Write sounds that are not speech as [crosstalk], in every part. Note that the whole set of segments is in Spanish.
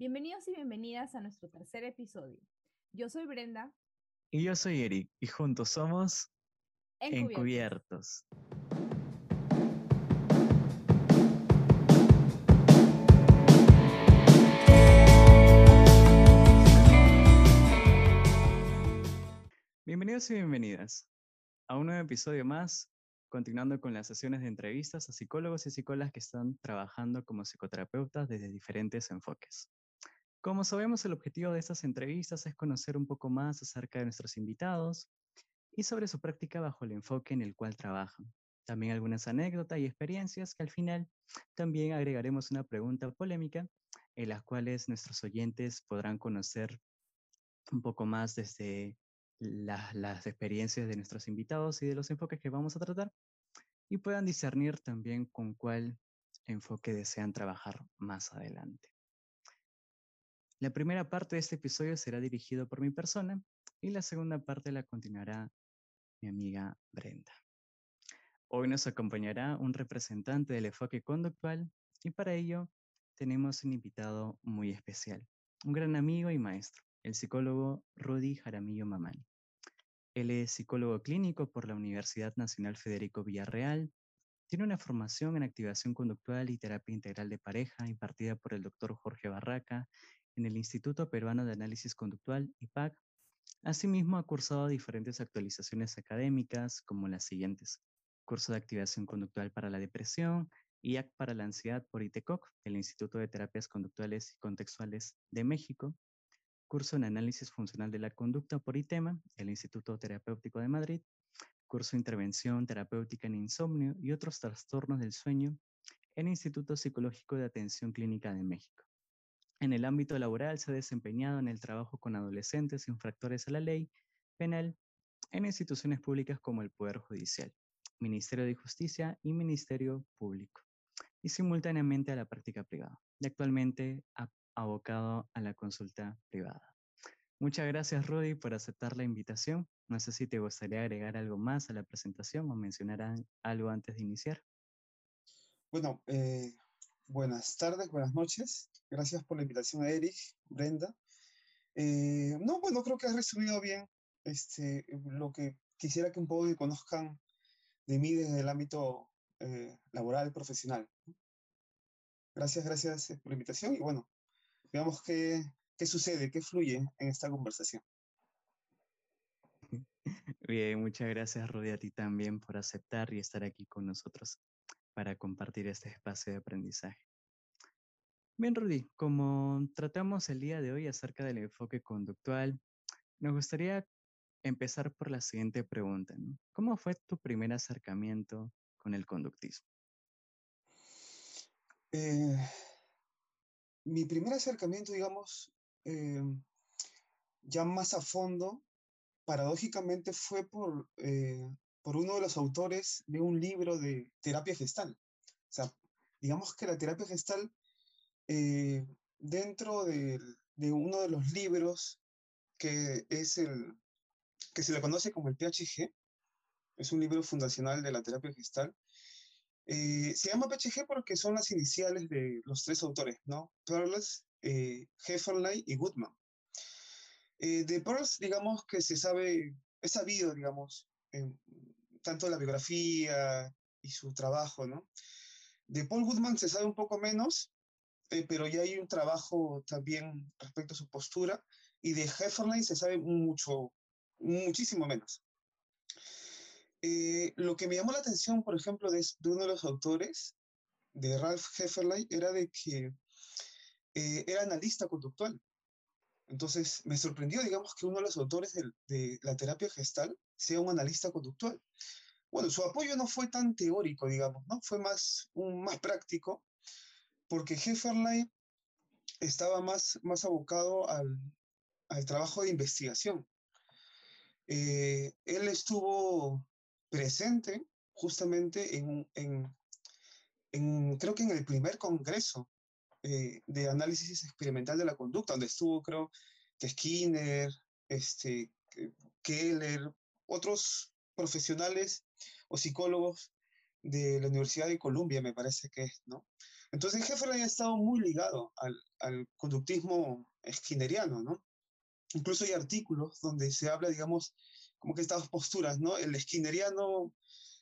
Bienvenidos y bienvenidas a nuestro tercer episodio. Yo soy Brenda. Y yo soy Eric, y juntos somos Encubiertos. Encubiertos. Bienvenidos y bienvenidas a un nuevo episodio más, continuando con las sesiones de entrevistas a psicólogos y psicólogas que están trabajando como psicoterapeutas desde diferentes enfoques. Como sabemos, el objetivo de estas entrevistas es conocer un poco más acerca de nuestros invitados y sobre su práctica bajo el enfoque en el cual trabajan. También algunas anécdotas y experiencias que al final también agregaremos una pregunta polémica en las cuales nuestros oyentes podrán conocer un poco más desde la- las experiencias de nuestros invitados y de los enfoques que vamos a tratar y puedan discernir también con cuál enfoque desean trabajar más adelante. La primera parte de este episodio será dirigido por mi persona y la segunda parte la continuará mi amiga Brenda. Hoy nos acompañará un representante del enfoque conductual y para ello tenemos un invitado muy especial, un gran amigo y maestro, el psicólogo Rudy Jaramillo Mamani. Él es psicólogo clínico por la Universidad Nacional Federico Villarreal. Tiene una formación en activación conductual y terapia integral de pareja impartida por el doctor Jorge Barraca en el Instituto Peruano de Análisis Conductual, IPAC. Asimismo, ha cursado diferentes actualizaciones académicas como las siguientes. Curso de activación conductual para la depresión, IAC para la ansiedad por ITECOC, del Instituto de Terapias Conductuales y Contextuales de México. Curso en análisis funcional de la conducta por ITEMA, del Instituto Terapéutico de Madrid. Curso de intervención terapéutica en insomnio y otros trastornos del sueño el Instituto Psicológico de Atención Clínica de México. En el ámbito laboral se ha desempeñado en el trabajo con adolescentes infractores a la ley penal en instituciones públicas como el Poder Judicial, Ministerio de Justicia y Ministerio Público, y simultáneamente a la práctica privada, y actualmente abocado a la consulta privada. Muchas gracias, Rudy, por aceptar la invitación. No sé si te gustaría agregar algo más a la presentación o mencionar algo antes de iniciar. Bueno, eh, buenas tardes, buenas noches. Gracias por la invitación a Eric, Brenda. Eh, no, bueno, creo que has resumido bien este, lo que quisiera que un poco conozcan de mí desde el ámbito eh, laboral, profesional. Gracias, gracias eh, por la invitación y bueno, veamos qué, qué sucede, qué fluye en esta conversación. [laughs] Bien, muchas gracias, Rudy, a ti también por aceptar y estar aquí con nosotros para compartir este espacio de aprendizaje. Bien, Rudy, como tratamos el día de hoy acerca del enfoque conductual, nos gustaría empezar por la siguiente pregunta. ¿Cómo fue tu primer acercamiento con el conductismo? Eh, mi primer acercamiento, digamos, eh, ya más a fondo, paradójicamente fue por, eh, por uno de los autores de un libro de terapia gestal. O sea, digamos que la terapia gestal, eh, dentro del- de uno de los libros que es el que se le conoce como el PHG, es un libro fundacional de la terapia gestal, eh, se llama PHG porque son las iniciales de los tres autores, ¿no? Perles, eh, Hefferley y Goodman. Eh, de Perls, digamos que se sabe, es sabido, digamos, tanto la biografía y su trabajo, ¿no? De Paul Goodman se sabe un poco menos, eh, pero ya hay un trabajo también respecto a su postura, y de Hefferley se sabe mucho, muchísimo menos. Eh, lo que me llamó la atención, por ejemplo, de, de uno de los autores, de Ralph Hefferley, era de que eh, era analista conductual. Entonces, me sorprendió, digamos, que uno de los autores de, la terapia gestal sea un analista conductual. Bueno, su apoyo no fue tan teórico, digamos, ¿no? Fue más, más práctico, porque Hefferley estaba más, más abocado al, al trabajo de investigación. Eh, él estuvo presente justamente en, en, en, creo que en el primer congreso eh, de análisis experimental de la conducta, donde estuvo, creo, Skinner, este, Keller, otros profesionales o psicólogos de la Universidad de Columbia, me parece que es, ¿no? Entonces Hefferley ha estado muy ligado al, conductismo skinneriano, ¿no? Incluso hay artículos donde se habla, digamos, como que estas posturas, ¿no? El skinneriano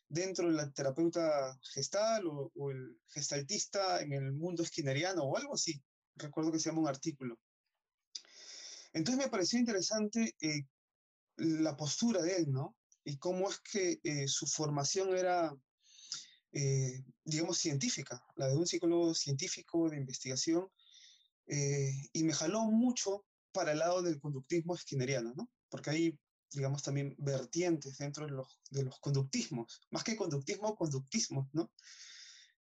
dentro de la terapeuta gestal o, o, el gestaltista en el mundo skinneriano o algo así. Recuerdo que se llama un artículo. Entonces me pareció interesante eh, la postura de él, ¿no? Y cómo es que eh, su formación era, eh, digamos, científica, la de un psicólogo científico de investigación, eh, y me jaló mucho para el lado del conductismo skinneriano, ¿no? Porque hay, digamos, también vertientes dentro de los, de los conductismos, más que conductismo, conductismo, ¿no?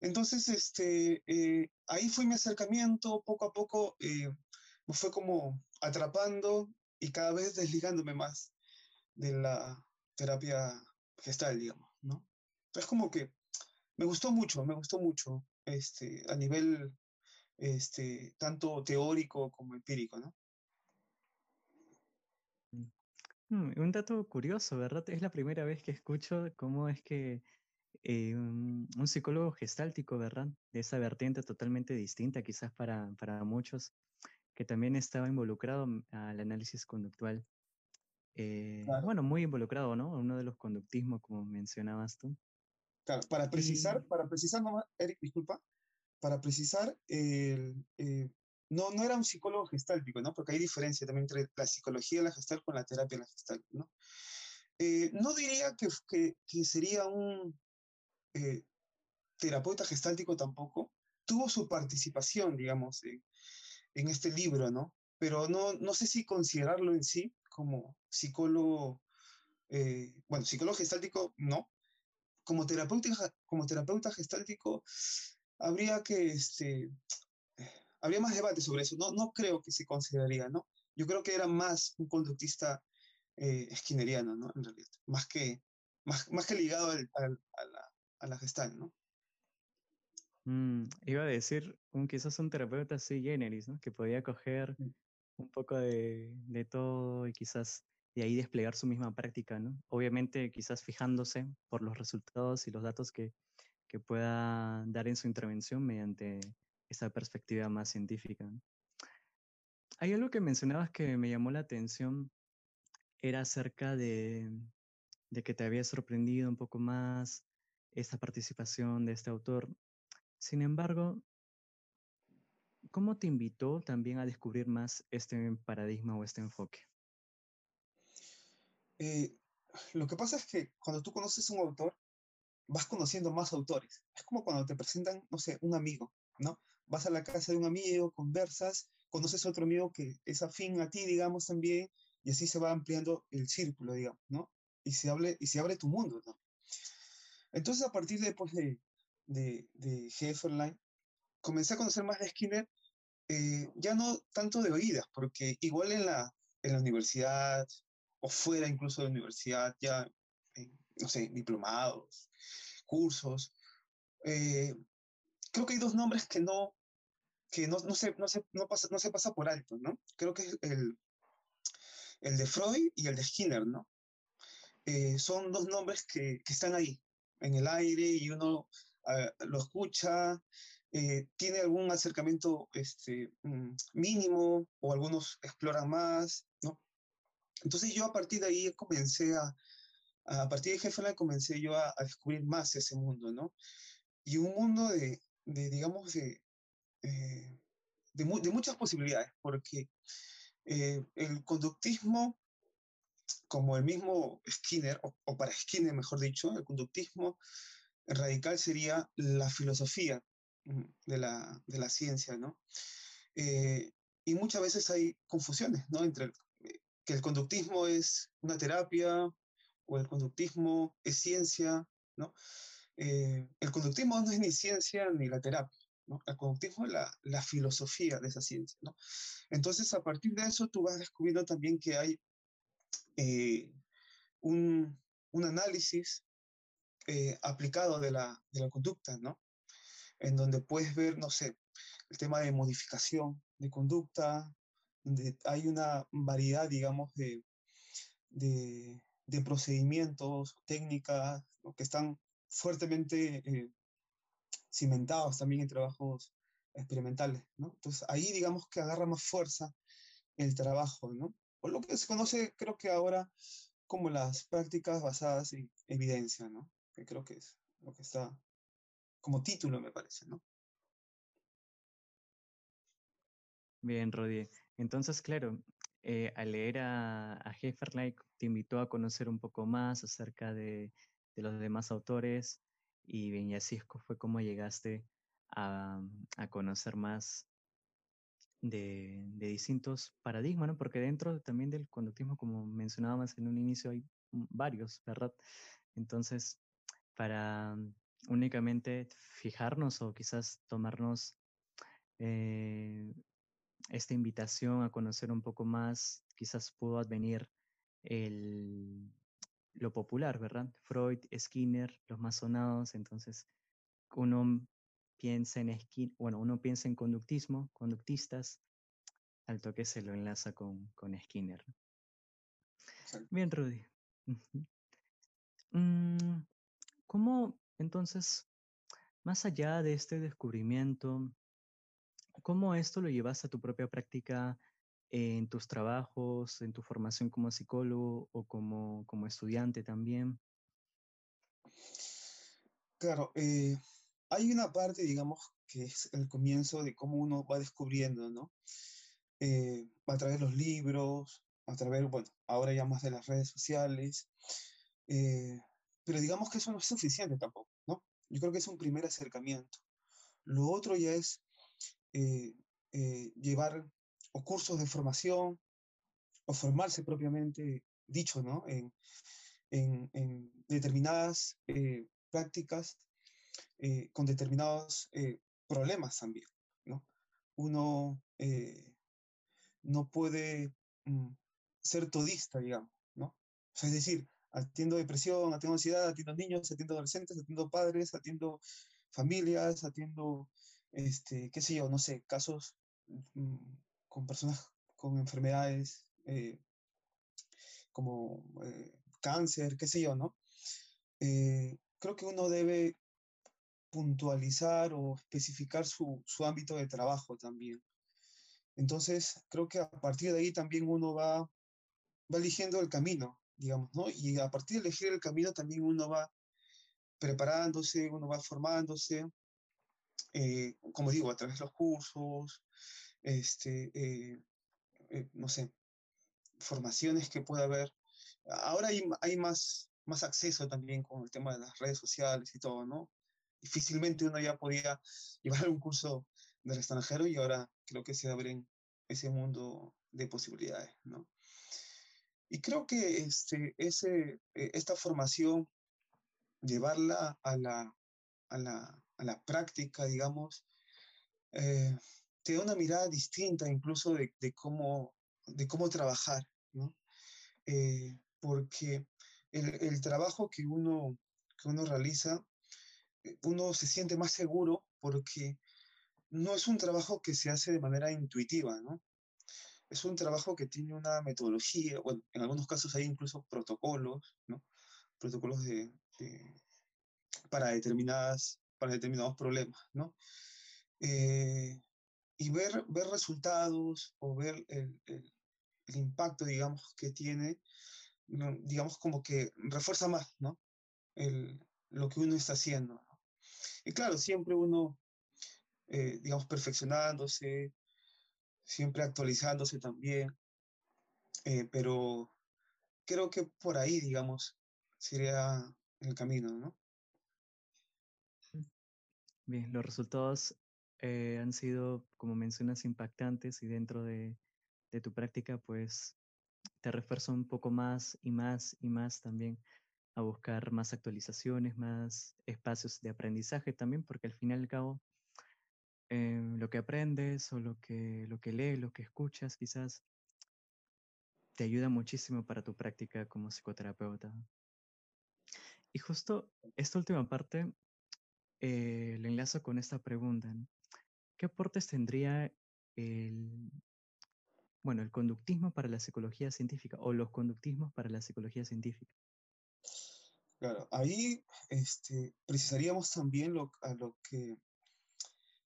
Entonces, este, eh, ahí fue mi acercamiento, poco a poco eh, me fue como atrapando y cada vez desligándome más de la terapia gestal, digamos, ¿no? Entonces, como que me gustó mucho, me gustó mucho, este, a nivel este, tanto teórico como empírico, ¿no? Mm, un dato curioso, ¿verdad? Es la primera vez que escucho cómo es que eh, un, un, psicólogo gestáltico, ¿verdad? De esa vertiente totalmente distinta quizás para, para muchos, que también estaba involucrado al análisis conductual. Eh, claro. Bueno, muy involucrado, ¿no? Uno de los conductismos, como mencionabas tú. Claro, para precisar, y... para precisar nomás, Eric, disculpa, para precisar, eh, eh, no, no era un psicólogo gestáltico, ¿no? Porque hay diferencia también entre la psicología de la gestal con la terapia de la gestal, ¿no? Eh, no diría que, que, que sería un terapeuta gestáltico tampoco. Tuvo su participación, digamos, en, en este libro, ¿no? Pero no, no sé si considerarlo en sí como psicólogo, bueno, psicólogo gestáltico, no. Como terapeuta, como terapeuta gestáltico, habría que, este, habría más debate sobre eso. No, no creo que se consideraría, ¿no? Yo creo que era más un conductista eh, skinneriano, ¿no? En realidad, más que, más, más que ligado al, al, a, la, a la gestal, ¿no? Mm, iba a decir, un, quizás un terapeuta así generis, ¿no? Que podía coger un poco de, de todo y quizás de ahí desplegar su misma práctica, ¿no? Obviamente quizás fijándose por los resultados y los datos que, que pueda dar en su intervención mediante esa perspectiva más científica. Hay algo que mencionabas que me llamó la atención, era acerca de, de que te había sorprendido un poco más esta participación de este autor. Sin embargo, ¿cómo te invitó también a descubrir más este paradigma o este enfoque? Eh, lo que pasa es que cuando tú conoces un autor, vas conociendo más autores. Es como cuando te presentan, no sé, un amigo, ¿no? Vas a la casa de un amigo, conversas, conoces a otro amigo que es afín a ti, digamos, también, y así se va ampliando el círculo, digamos, ¿no? Y se, hable, y se abre tu mundo, ¿no? Entonces, a partir de, pues, de, de, de Hefferline, comencé a conocer más de Skinner, eh, ya no tanto de oídas, porque igual en la, en la universidad, o fuera incluso de universidad, ya, eh, no sé, diplomados, cursos. Eh, creo que hay dos nombres que no, que no, no, se, no, se, no, pasa, no se pasa por alto, ¿no? Creo que es el, el de Freud y el de Skinner, ¿no? Eh, son dos nombres que, que, están ahí, en el aire, y uno uh, lo escucha, eh, tiene algún acercamiento este, mm, mínimo, o algunos exploran más, ¿no? Entonces yo a partir de ahí comencé a, a partir de Heffernan comencé yo a, a, descubrir más ese mundo, ¿no? Y un mundo de, de digamos, de, eh, de, mu de, muchas posibilidades, porque eh, el conductismo, como el mismo Skinner, o, o, para Skinner, mejor dicho, el conductismo radical sería la filosofía mm, de la, de la ciencia, ¿no? Eh, y muchas veces hay confusiones, ¿no? Entre eh, que el conductismo es una terapia, o el conductismo es ciencia, ¿no? Eh, el conductismo no es ni ciencia ni la terapia, ¿no? El conductismo es la, la, filosofía de esa ciencia, ¿no? Entonces, a partir de eso, tú vas descubriendo también que hay eh, un, un, análisis eh, aplicado de la, de la conducta, ¿no? En donde puedes ver, no sé, el tema de modificación de conducta, donde hay una variedad, digamos, de, de, de procedimientos, técnicas, que están fuertemente eh, cimentados también en trabajos experimentales, ¿no? Entonces ahí digamos que agarra más fuerza el trabajo, ¿no? O lo que se conoce creo que ahora como las prácticas basadas en evidencia, ¿no? Que creo que es lo que está como título, me parece, ¿no? Bien, Rodi. Entonces, claro, eh, al leer a, a te invitó a conocer un poco más acerca de, de los demás autores y bien, y fue como llegaste a, a conocer más de, de, distintos paradigmas, ¿no? Porque dentro también del conductismo, como mencionábamos en un inicio, hay varios, ¿verdad? Entonces, para únicamente fijarnos o quizás tomarnos eh, esta invitación a conocer un poco más, quizás pudo advenir el, lo popular, ¿verdad? Freud, Skinner, los más sonados, entonces uno piensa en Skinner, bueno, uno piensa en conductismo, conductistas, al toque se lo enlaza con, con Skinner. Bien, Rudy. Mm, ¿Cómo entonces, más allá de este descubrimiento, cómo esto lo llevas a tu propia práctica en tus trabajos, en tu formación como psicólogo o como, como estudiante también? Claro, eh, hay una parte, digamos, que es el comienzo de cómo uno va descubriendo, ¿no? Eh, a través de los libros, a través, bueno, ahora ya más de las redes sociales, eh, pero digamos que eso no es suficiente tampoco, ¿no? Yo creo que es un primer acercamiento. Lo otro ya es eh, eh, llevar o cursos de formación o formarse propiamente dicho, ¿no? En, en, en determinadas eh, prácticas eh, con determinados eh, problemas también, ¿no? Uno eh, no puede mm, ser todista, digamos, ¿no? O sea, es decir, atiendo depresión, atiendo ansiedad, atiendo niños, atiendo adolescentes, atiendo padres, atiendo familias, atiendo, este, qué sé yo, no sé, casos mm, con personas con enfermedades eh, como eh, cáncer, qué sé yo, ¿no? Eh, creo que uno debe puntualizar o especificar su, su ámbito de trabajo también. Entonces, creo que a partir de ahí también uno va, va eligiendo el camino, digamos, ¿no? Y a partir de elegir el camino también uno va preparándose, uno va formándose, eh, como digo, a través de los cursos, este, eh, eh, no sé, formaciones que pueda haber. Ahora hay, hay más, más acceso también con el tema de las redes sociales y todo, ¿no? Difícilmente uno ya podía [laughs] llevar un curso del extranjero y ahora creo que se abren ese mundo de posibilidades, ¿no? Y creo que este, ese, esta formación, llevarla a la, a la, la práctica, digamos, eh, te da una mirada distinta incluso de, cómo, de cómo trabajar, ¿no? Eh, porque el, trabajo que uno, que uno realiza, uno se siente más seguro porque no es un trabajo que se hace de manera intuitiva, ¿no? Es un trabajo que tiene una metodología, bueno, en algunos casos hay incluso protocolos, ¿no? Protocolos de para, determinadas, para determinados problemas, ¿no? Eh, y ver, ver resultados o ver el, el, el, impacto, digamos, que tiene, digamos, como que refuerza más, ¿no? El, lo que uno está haciendo. ¿no? Y claro, siempre uno, eh, digamos, perfeccionándose, siempre actualizándose también, eh, pero creo que por ahí, digamos, sería el camino, ¿no? Bien, los resultados eh, han sido, como mencionas, impactantes y dentro de, tu práctica, pues te refuerzo un poco más y más y más también a buscar más actualizaciones, más espacios de aprendizaje también, porque al fin y al cabo, eh, lo que aprendes o lo que, lo que lees, lo que escuchas, quizás te ayuda muchísimo para tu práctica como psicoterapeuta. Y justo esta última parte eh, lo enlazo con esta pregunta. ¿Qué aportes tendría el, bueno, el conductismo para la psicología científica o los conductismos para la psicología científica? Claro, ahí este, precisaríamos también lo, a lo que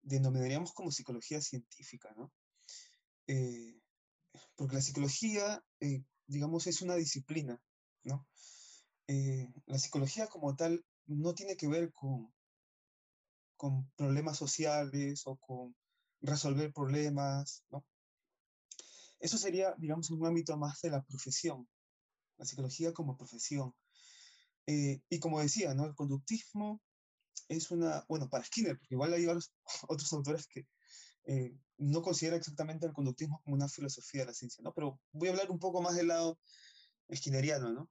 denominaríamos como psicología científica, ¿no? Eh, porque la psicología, eh, digamos, es una disciplina, ¿no? Eh, la psicología como tal no tiene que ver con, con problemas sociales o con resolver problemas, ¿no? Eso sería, digamos, un ámbito más de la profesión, la psicología como profesión. y como decía, ¿no? El conductismo es una, bueno, para Skinner, porque igual hay [laughs] otros autores que eh, no considera exactamente el conductismo como una filosofía de la ciencia, ¿no? Pero voy a hablar un poco más del lado skinneriano, ¿no?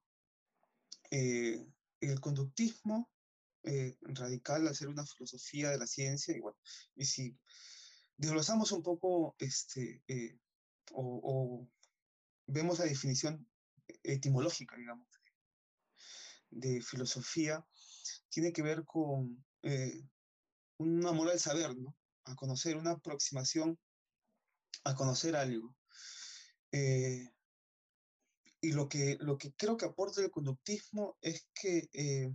Eh, el conductismo eh, radical al ser una filosofía de la ciencia, y bueno, y si desglosamos un poco, este, o, o, vemos la definición etimológica, digamos, de filosofía, tiene que ver con un amor al saber, ¿no? a conocer, una aproximación a conocer algo. Eh, y lo que, lo que creo que aporta el conductismo es que, eh,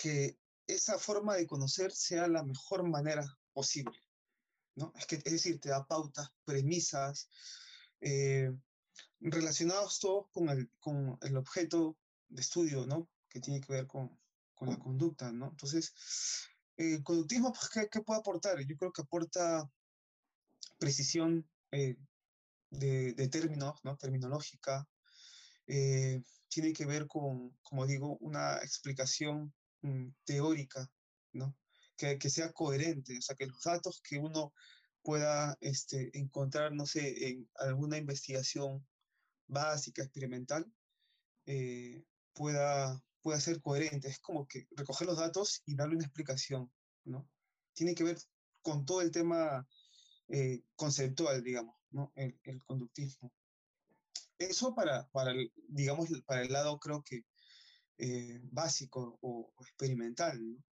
que esa forma de conocer sea la mejor manera posible. ¿no? Es, que, es decir, te da pautas, premisas, eh, relacionados todos con el, con el objeto de estudio, ¿no? que tiene que ver con, con la conducta. ¿no? Entonces, el conductismo, pues, ¿qué, puede aportar? Yo creo que aporta precisión eh, de, términos, ¿no? Terminológica. Eh, tiene que ver con, como digo, una explicación teórica, ¿no? Que, sea coherente, o sea, que los datos que uno pueda este, encontrar, no sé, en alguna investigación básica, experimental, eh, pueda, pueda ser coherente. Es como que recoger los datos y darle una explicación, ¿no? Tiene que ver con todo el tema eh, conceptual, digamos, ¿no? El, conductismo. Eso para, para el, digamos, para el lado creo que eh, básico o, experimental, ¿no?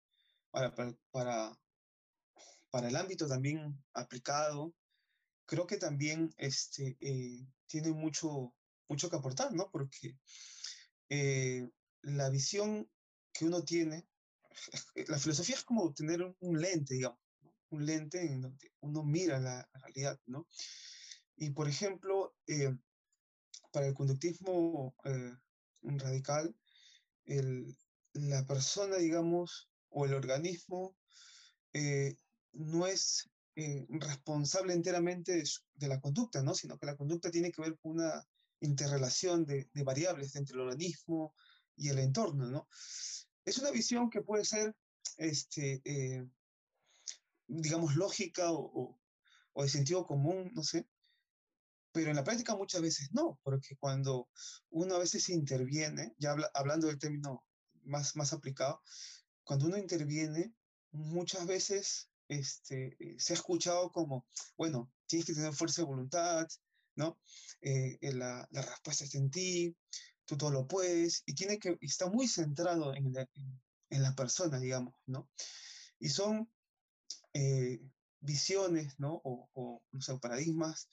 Para, para, para, el ámbito también aplicado, creo que también este, eh, tiene mucho, mucho que aportar, ¿no? Porque la visión que uno tiene, [laughs] la filosofía es como tener un lente, digamos, un lente en donde uno mira la, realidad, ¿no? Y por ejemplo, eh, para el conductismo eh, la persona, digamos, o el organismo eh, no es responsable enteramente de, la conducta, ¿no? Sino que la conducta tiene que ver con una interrelación de, variables entre el organismo, y el entorno, ¿no? Es una visión que puede ser, este, eh, digamos, lógica o, o, de sentido común, no sé, pero en la práctica muchas veces no, porque cuando uno a veces interviene, ya hablando del término más, más aplicado, cuando uno interviene, muchas veces este, eh, se ha escuchado como, bueno, tienes que tener fuerza de voluntad, ¿no? Eh, la, la, respuesta está en ti, tú todo lo puedes, y tiene que, está muy centrado en la, en la persona, digamos, ¿no? Y son eh, visiones, ¿no? O, o, no paradigmas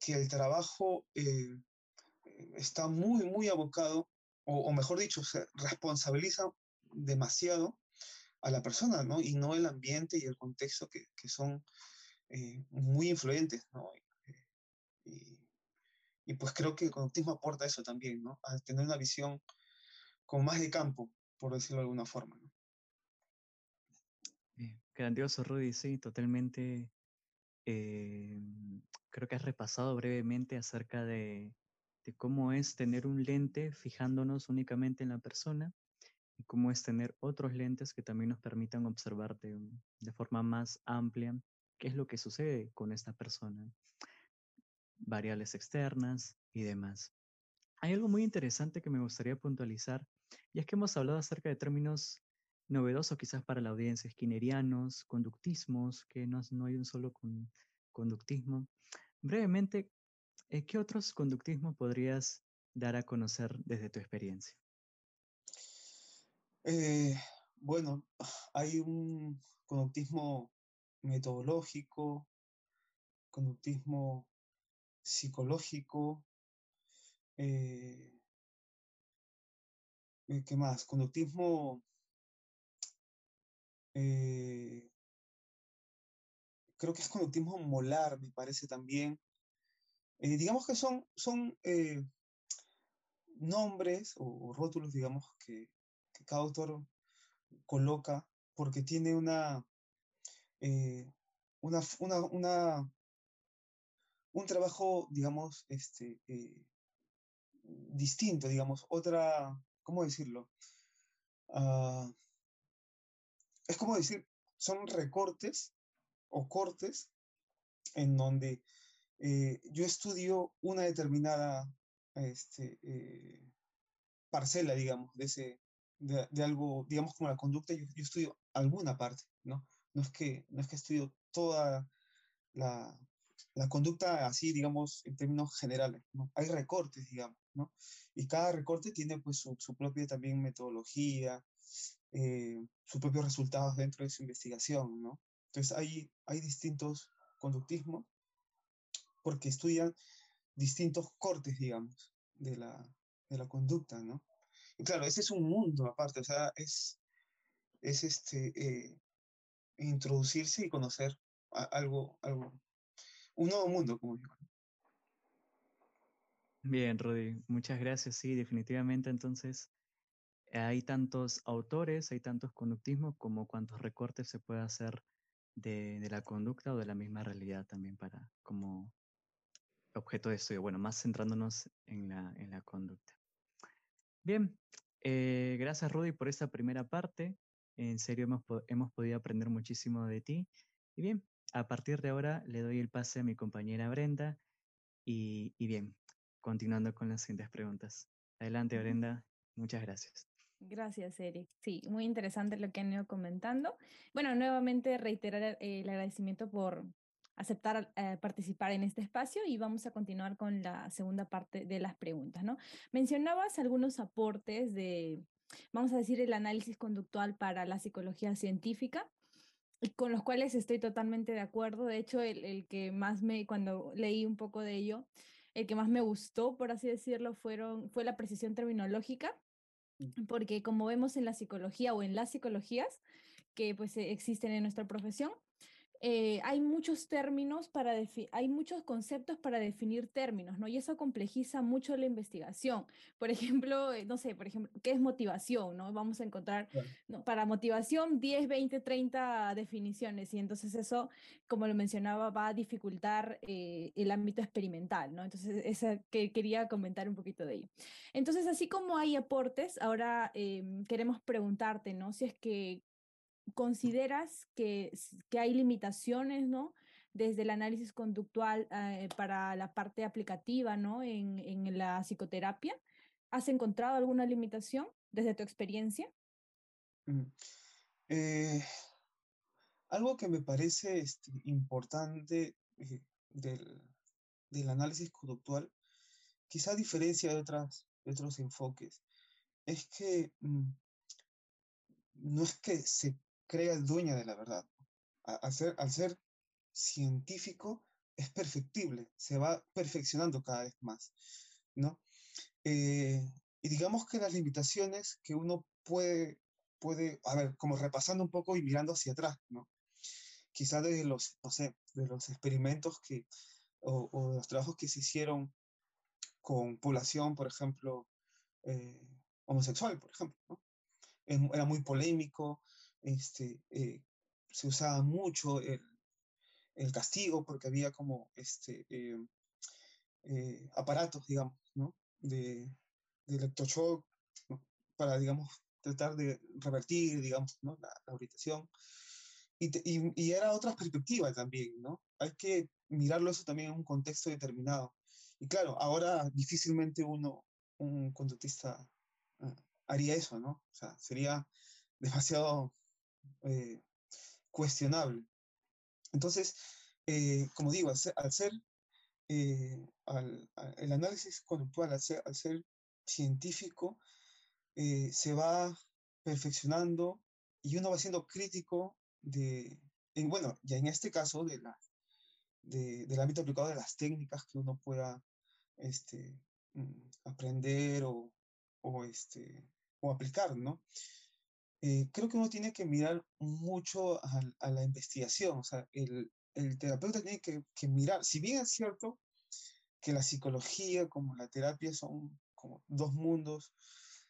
que el trabajo eh, está muy, muy abocado, o, mejor dicho, se responsabiliza demasiado a la persona, ¿no? Y no el ambiente y el contexto que, que son eh, muy influyentes, ¿no? Y, y pues creo que el conductismo aporta eso también, ¿no? A tener una visión con más de campo, por decirlo de alguna forma, ¿no? grandioso, Rudy, sí, totalmente. Eh, creo que has repasado brevemente acerca de, cómo es tener un lente fijándonos únicamente en la persona y cómo es tener otros lentes que también nos permitan observar de, de forma más amplia qué es lo que sucede con esta persona variables externas y demás. Hay algo muy interesante que me gustaría puntualizar, y es que hemos hablado acerca de términos novedosos quizás para la audiencia, skinnerianos, conductismos, que no, no hay un solo conductismo. Brevemente, eh, ¿qué otros conductismos podrías dar a conocer desde tu experiencia? Eh, bueno, [sighs] hay un conductismo metodológico, conductismo psicológico, eh, ¿qué más? Conductismo eh, creo que es conductismo molar, me parece también. Eh, digamos que son, son eh, nombres o, rótulos, digamos, que, cada autor coloca porque tiene una, una, una, un trabajo, digamos, este, distinto, digamos, otra, ¿cómo decirlo? Ah, es como decir, son recortes o cortes en donde eh, yo estudio una determinada este, eh, parcela, digamos, de, ese, de, algo, digamos, como la conducta, yo, estudio alguna parte, ¿no? No es que, no es que estudio toda la, la conducta así, digamos, en términos generales, ¿no? Hay recortes, digamos, ¿no? Y cada recorte tiene pues su, su propia también metodología, eh, sus propios resultados dentro de su investigación, ¿no? Entonces hay, hay distintos conductismos porque estudian distintos cortes, digamos, de la, de la conducta, ¿no? Y claro, ese es un mundo aparte, o sea, es, es este, eh, introducirse y conocer algo, algo, un nuevo mundo, como digo. Bien, Rudy, muchas gracias. Sí, definitivamente entonces hay tantos autores, hay tantos conductismos como cuantos recortes se puede hacer de, la conducta o de la misma realidad también para como objeto de estudio. Bueno, más centrándonos en la, en la conducta. Bien, eh, gracias Rudy por esta primera parte. En serio hemos, hemos podido aprender muchísimo de ti. Y bien, a partir de ahora le doy el pase a mi compañera Brenda. Y, y bien, continuando con las siguientes preguntas. Adelante, Brenda. Muchas gracias. Gracias, Eric. Sí, muy interesante lo que han ido comentando. Bueno, nuevamente reiterar eh, el agradecimiento por aceptar eh, participar en este espacio y vamos a continuar con la segunda parte de las preguntas, ¿no? Mencionabas algunos aportes de, vamos a decir, el análisis conductual para la psicología científica con los cuales estoy totalmente de acuerdo. De hecho, el, el que más me, cuando leí un poco de ello, el que más me gustó, por así decirlo, fueron, fue la precisión terminológica porque como vemos en la psicología o en las psicologías que pues e, existen en nuestra profesión, eh, hay muchos términos para hay muchos conceptos para definir términos, ¿no? Y eso complejiza mucho la investigación. Por [laughs] ejemplo, eh, no sé, por ejemplo, ¿qué es motivación, no? Vamos a encontrar para motivación 10, 20, 30 definiciones y entonces eso, como lo mencionaba, va a dificultar eh, el ámbito experimental, ¿no? Entonces, esa que quería comentar un poquito de ello. Entonces, así como hay aportes, ahora em, queremos preguntarte, ¿no? Si es que ¿Consideras que, que hay limitaciones, ¿no? Desde el análisis conductual eh, para la parte aplicativa, ¿no? En, en, la psicoterapia. ¿Has encontrado alguna limitación desde tu experiencia? Mm, eh, algo que me parece este, importante eh, del, del, análisis conductual, quizá a diferencia de, otras, de otros enfoques, es que mm, no es que se crea el dueño de la verdad. Al ser, al ser científico es perfectible, se va perfeccionando cada vez más, ¿no? Eh, y digamos que las limitaciones que uno puede, puede, a ver, como repasando un poco y mirando hacia atrás, ¿no? Quizá de los, no sé, de los experimentos que, o, o de los trabajos que se hicieron con población, por ejemplo, eh, homosexual, por ejemplo, ¿no? Era muy polémico, este, eh, se usaba mucho el, el, castigo porque había como este, eh, eh, aparatos, digamos, ¿no? de, de electroshock para, digamos, tratar de revertir, digamos, ¿no? la, la orientación. Y, y, y, era otra perspectiva también, ¿no? Hay que mirarlo eso también en un contexto determinado. Y claro, ahora difícilmente uno, un conductista, haría eso, ¿no? O sea, sería demasiado eh, cuestionable. Entonces, eh, como digo, al ser, eh, al, el análisis conductual, al ser, al ser científico, se va perfeccionando y uno va siendo crítico de, en, bueno, ya en este caso, de la, de, del ámbito aplicado de las técnicas que uno pueda este, mm, aprender o, o, este, o aplicar, ¿no? Eh, creo que uno tiene que mirar mucho a, la investigación, o sea, el, el terapeuta tiene que, que mirar, si bien es cierto que la psicología como la terapia son como dos mundos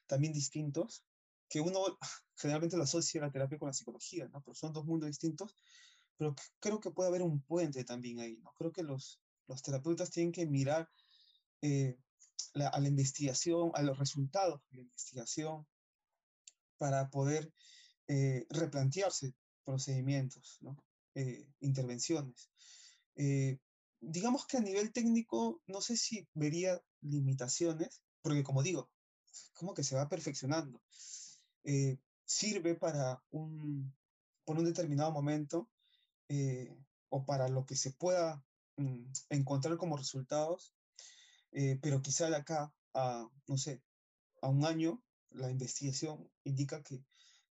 también distintos, que uno [laughs] generalmente lo asocia la terapia con la psicología, ¿no? Pero son dos mundos distintos, pero creo que puede haber un puente también ahí, ¿no? Creo que los, los terapeutas tienen que mirar eh, a la investigación, a los resultados de la investigación, para poder eh, replantearse procedimientos, ¿no? Eh, intervenciones. digamos que a nivel técnico, no sé si vería limitaciones, porque como digo, como que se va perfeccionando. sirve para un, por un determinado momento o para lo que se pueda mm, encontrar como resultados eh, pero quizá de acá a, no sé, a un año, la investigación indica que,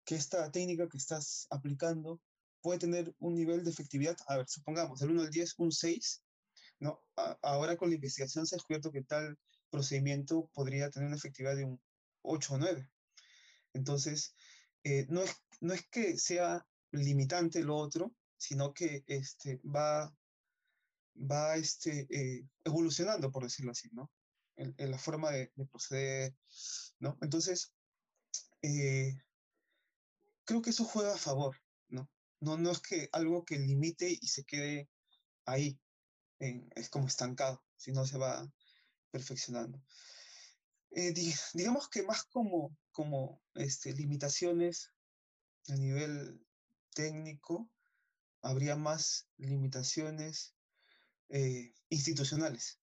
que esta técnica que estás aplicando puede tener un nivel de efectividad, a ver, supongamos, del 1 al 10, un 6, ¿no? ahora con la investigación se ha descubierto que tal procedimiento podría tener una efectividad de un 8 o 9. Entonces, eh, no, es, no es que sea limitante lo otro, sino que este, va va este, eh, evolucionando, por decirlo así, ¿no? En, la forma de, proceder, ¿no? Entonces, eh, creo que eso juega a favor, ¿no? ¿no? No es que algo que limite y se quede ahí, es como estancado, sino se va perfeccionando. Eh, digamos que más como, como este, limitaciones a nivel técnico, habría más limitaciones eh, institucionales.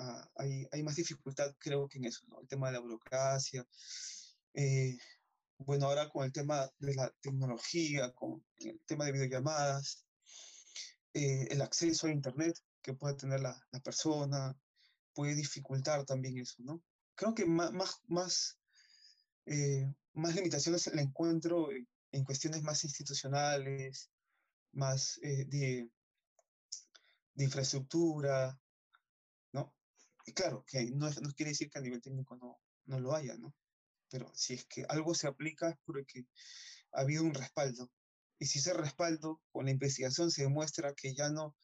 Ah, hay, hay, más dificultad, creo que en eso, ¿no? el tema de la burocracia. Eh, bueno, ahora con el tema de la tecnología, con el tema de videollamadas, eh, el acceso a Internet que puede tener la, la, persona, puede dificultar también eso, ¿no? Creo que más, más, más, más limitaciones la encuentro en, en, cuestiones más institucionales, más de, de infraestructura. Y claro, que no, no quiere decir que a nivel técnico no, no lo haya, ¿no? Pero si es que algo se aplica es porque ha habido un respaldo. Y si ese respaldo con la investigación se demuestra que ya no,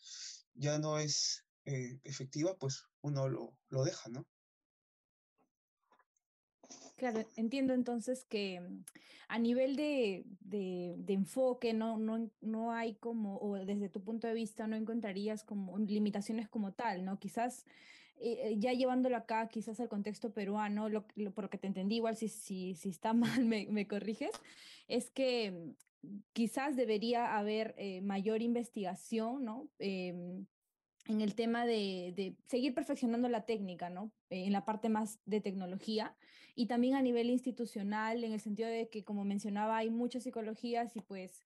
ya no es eh, efectiva, pues uno lo, lo deja, ¿no? Claro, entiendo entonces que mm, a nivel de, de, enfoque no, no, no, hay como, o desde tu punto de vista no encontrarías como limitaciones como tal, ¿no? Quizás eh, eh, ya llevándolo acá, quizás al contexto peruano, lo, por lo que te entendí, igual si, si, si está [laughs] mal me, me corriges, es que mm, quizás debería haber eh, mayor investigación, ¿no? Em, en el tema de, de, seguir perfeccionando la técnica, ¿no? en la parte más de tecnología y también a nivel institucional, en el sentido de que, como mencionaba, hay muchas psicologías y pues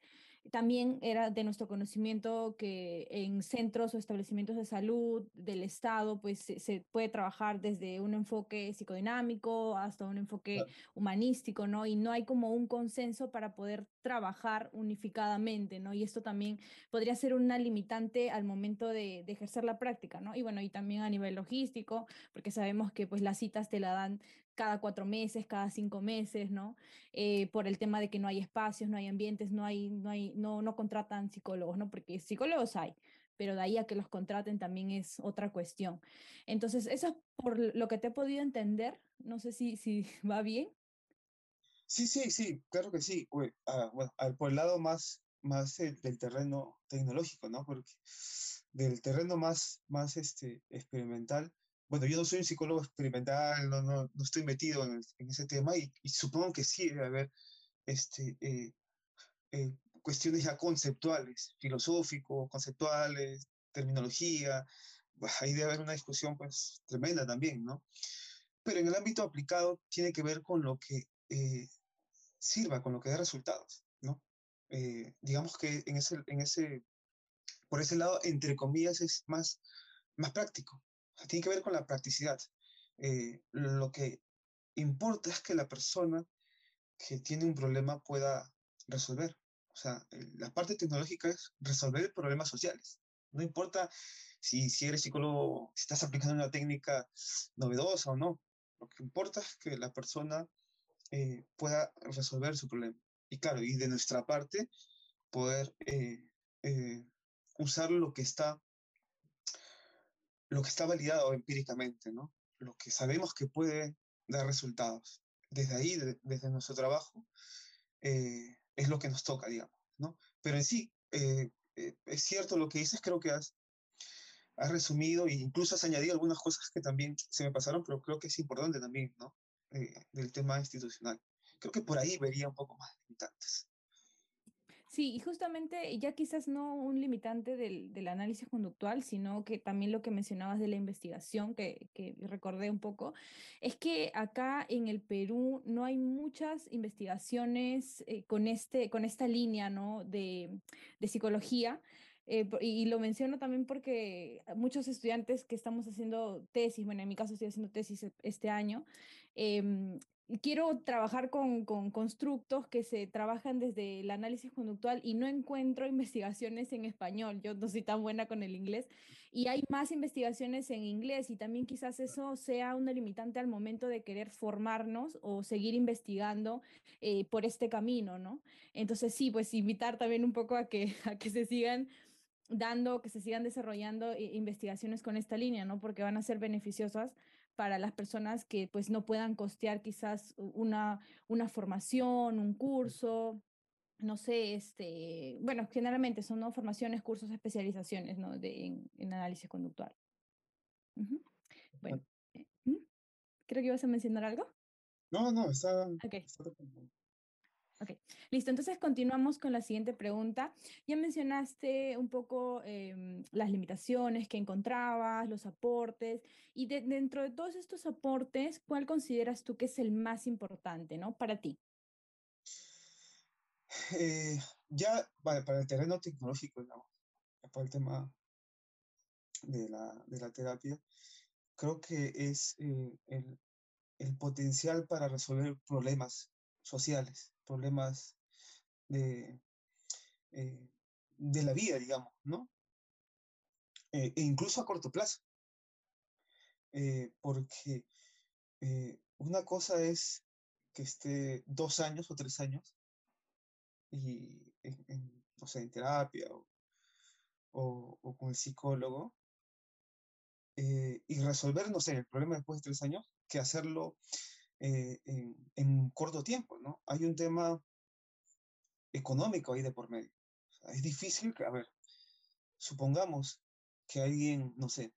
también era de nuestro conocimiento que en centros o establecimientos de salud del Estado, pues se, puede trabajar desde un enfoque psicodinámico hasta un enfoque humanístico, ¿no? Y no hay como un consenso para poder trabajar unificadamente, ¿no? Y esto también podría ser una limitante al momento de, de ejercer la práctica, ¿no? Y bueno, y también a nivel logístico, porque sabemos que pues las citas te la dan cada cuatro meses, cada cinco meses, ¿no? Eh, por el tema de que no hay espacios, no hay ambientes, no hay, no hay, no, no contratan psicólogos, ¿no? Porque psicólogos hay, pero de ahí a que los contraten también es otra cuestión. Entonces, eso es por lo que te he podido entender, no sé si, si [laughs] va bien. Sí, sí, sí, claro que sí. Ah, bueno, por el lado más, más del terreno tecnológico, ¿no? Porque del terreno más, más este, experimental, bueno, yo no soy un psicólogo experimental, no, no, no estoy metido en, ese tema y, supongo que sí debe haber este, eh, eh, cuestiones ya conceptuales, filosóficos, conceptuales, terminología, ahí debe haber una discusión pues tremenda también, ¿no? Pero en el ámbito aplicado tiene que ver con lo que eh, sirva, con lo que dé resultados, ¿no? digamos que en ese, en ese, por ese lado, entre comillas, es más, más práctico, tiene que ver con la practicidad. Eh, lo que importa es que la persona que tiene un problema pueda resolver. O sea, eh, la parte tecnológica es resolver problemas sociales. No importa si, si eres psicólogo, si estás aplicando una técnica novedosa o no. Lo que importa es que la persona eh, pueda resolver su problema. Y claro, y de nuestra parte, poder eh, usar lo que está lo que está validado empíricamente, ¿no? Lo que sabemos que puede dar resultados. Desde ahí, desde nuestro trabajo, eh, es lo que nos toca, digamos, ¿no? Pero en sí, eh, es cierto lo que dices, creo que has, has resumido e incluso has añadido algunas cosas que también se me pasaron, pero creo que es importante también, ¿no? del tema institucional. Creo que por ahí vería un poco más limitantes. Sí, y justamente ya quizás no un limitante del, del, análisis conductual, sino que también lo que mencionabas de la investigación, que, que, recordé un poco, es que acá en el Perú no hay muchas investigaciones eh, con, este, con esta línea ¿no? de, de psicología. Eh, y lo menciono también porque muchos estudiantes que estamos haciendo tesis, bueno, en mi caso estoy haciendo tesis e, este año, eh, quiero trabajar con, con, constructos que se trabajan desde el análisis conductual y no encuentro [laughs] investigaciones en español. Yo no soy tan buena con el inglés y hay más investigaciones en inglés y también quizás eso sea una limitante al momento de querer formarnos o seguir investigando eh, por este camino, ¿no? Entonces sí, pues invitar también un poco a que, [laughs] a que se sigan dando, que se sigan desarrollando eh, investigaciones con esta línea, ¿no? Porque van a ser beneficiosas para las personas que pues no puedan costear quizás una, una formación, un curso, no sé, este, bueno, generalmente son ¿no? formaciones, cursos, especializaciones, ¿no? De, en, análisis conductual. Bueno, eh, creo que ibas a mencionar algo. No, no, está, okay. Ok, listo. Entonces continuamos con la siguiente pregunta. Ya mencionaste un poco em, las limitaciones que encontrabas, los aportes, y dentro de todos estos aportes, ¿cuál consideras tú que es el más importante, ¿no? Para ti. Eh, ya para el terreno tecnológico, digamos, para el tema de la, terapia, creo que es eh, el potencial para resolver problemas sociales problemas de, eh, de la vida, digamos, ¿no? Eh, e incluso a corto plazo. Eh, porque una cosa es que esté dos años o tres años y en, no sé, en terapia o, o, con el psicólogo y resolver, no sé, el problema después de tres años que hacerlo eh, en, en, corto tiempo, ¿no? Hay un tema económico ahí de por medio. es difícil que, a ver, supongamos que alguien, no sé,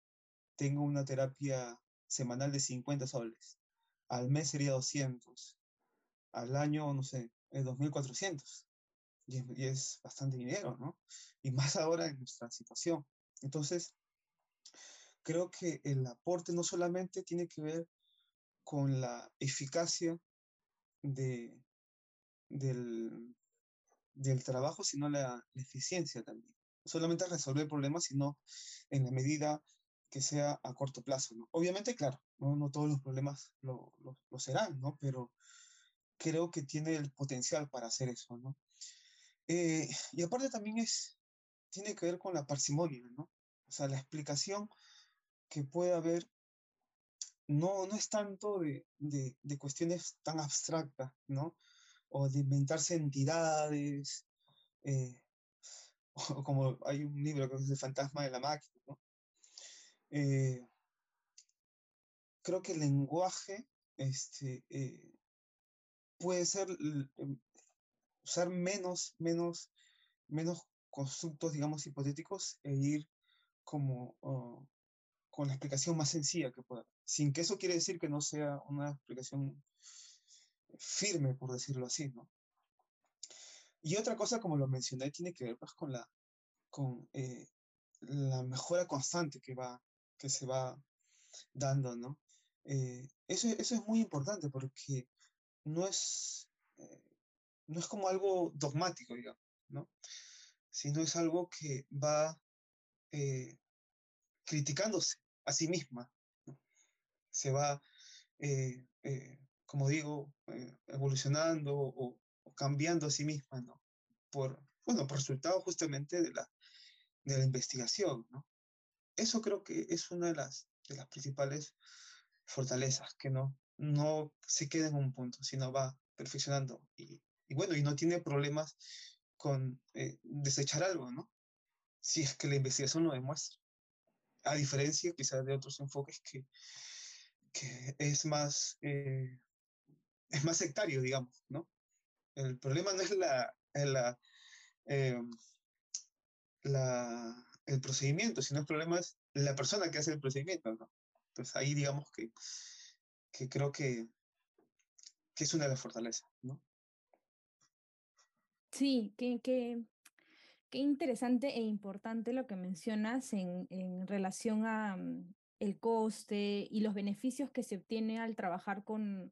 tenga una terapia semanal de 50 soles, al mes sería 200, al año, no sé, es 2.400. Y, y es bastante dinero, ¿no? Y más ahora en nuestra situación. Entonces, creo que el aporte no solamente tiene que ver con la eficacia de, del, del trabajo, sino la, eficiencia también. No solamente resolver problemas, sino en la medida que sea a corto plazo. ¿no? Obviamente, claro, no, no todos los problemas lo, lo, serán, ¿no? pero creo que tiene el potencial para hacer eso. ¿no? Eh, y aparte también es, tiene que ver con la parsimonia, ¿no? O sea, la explicación que puede haber no, no es tanto de, de, cuestiones tan abstractas, ¿no? O de inventarse entidades, eh, [laughs] o como hay un libro que es El fantasma de la máquina, ¿no? Eh, creo que el lenguaje este, eh, puede ser em, usar menos, menos, menos constructos, digamos, hipotéticos e ir como oh, con la explicación más sencilla que pueda sin que eso quiere decir que no sea una explicación firme, por decirlo así, ¿no? Y otra cosa, como lo mencioné, tiene que ver pues, con, la, con eh, la mejora constante que, va, que se va dando, ¿no? Eh, eso, eso, es muy importante porque no es, eh, no es como algo dogmático, digamos, ¿no? Sino es algo que va criticándose a sí misma, se va, eh, eh, como digo, eh, evolucionando o, cambiando a sí misma, ¿no? Por, bueno, por resultado justamente de la, de la investigación, ¿no? Eso creo que es una de las, de las principales fortalezas, que no, no se queda en un punto, sino va perfeccionando y, bueno, y no tiene problemas con desechar algo, ¿no? si es que la investigación lo demuestra. A diferencia quizás de otros enfoques que, que es más, eh, es más sectario, digamos, ¿no? El problema no es la, la, em, la, el procedimiento, sino el problema es la persona que hace el procedimiento. Entonces ahí digamos que, que creo que, que es una de las fortalezas, ¿no? Sí, que, que, Qué interesante e importante lo que mencionas en, en relación a mm, el coste y los beneficios que se obtiene al trabajar con,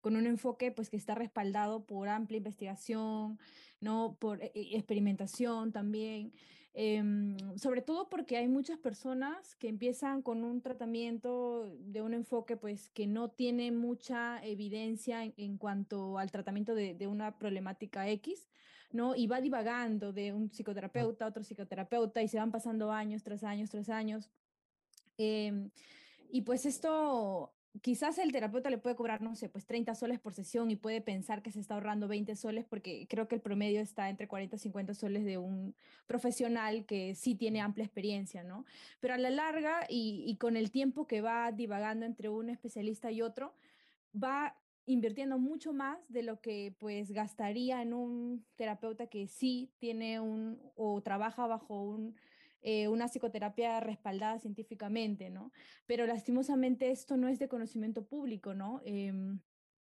con un enfoque pues que está respaldado por amplia investigación, ¿no? por eh, eh, experimentación también, em, sobre todo porque hay muchas personas que empiezan con un tratamiento de un enfoque pues que no tiene mucha evidencia en, en cuanto al tratamiento de, de, una problemática X, ¿no? Y va divagando de un psicoterapeuta a otro psicoterapeuta y se van pasando años tras años tras años. Eh, y pues esto quizás el terapeuta le puede cobrar, no sé, pues 30 soles por sesión y puede pensar que se está ahorrando 20 soles porque creo que el promedio está entre 40 y 50 soles de un profesional que sí tiene amplia experiencia, ¿no? Pero a la larga y, y con el tiempo que va divagando entre un especialista y otro, va invirtiendo mucho más de lo que pues gastaría en un terapeuta que sí tiene un o trabaja bajo un eh, una psicoterapia respaldada científicamente, ¿no? Pero lastimosamente esto no es de conocimiento público, ¿no? Eh,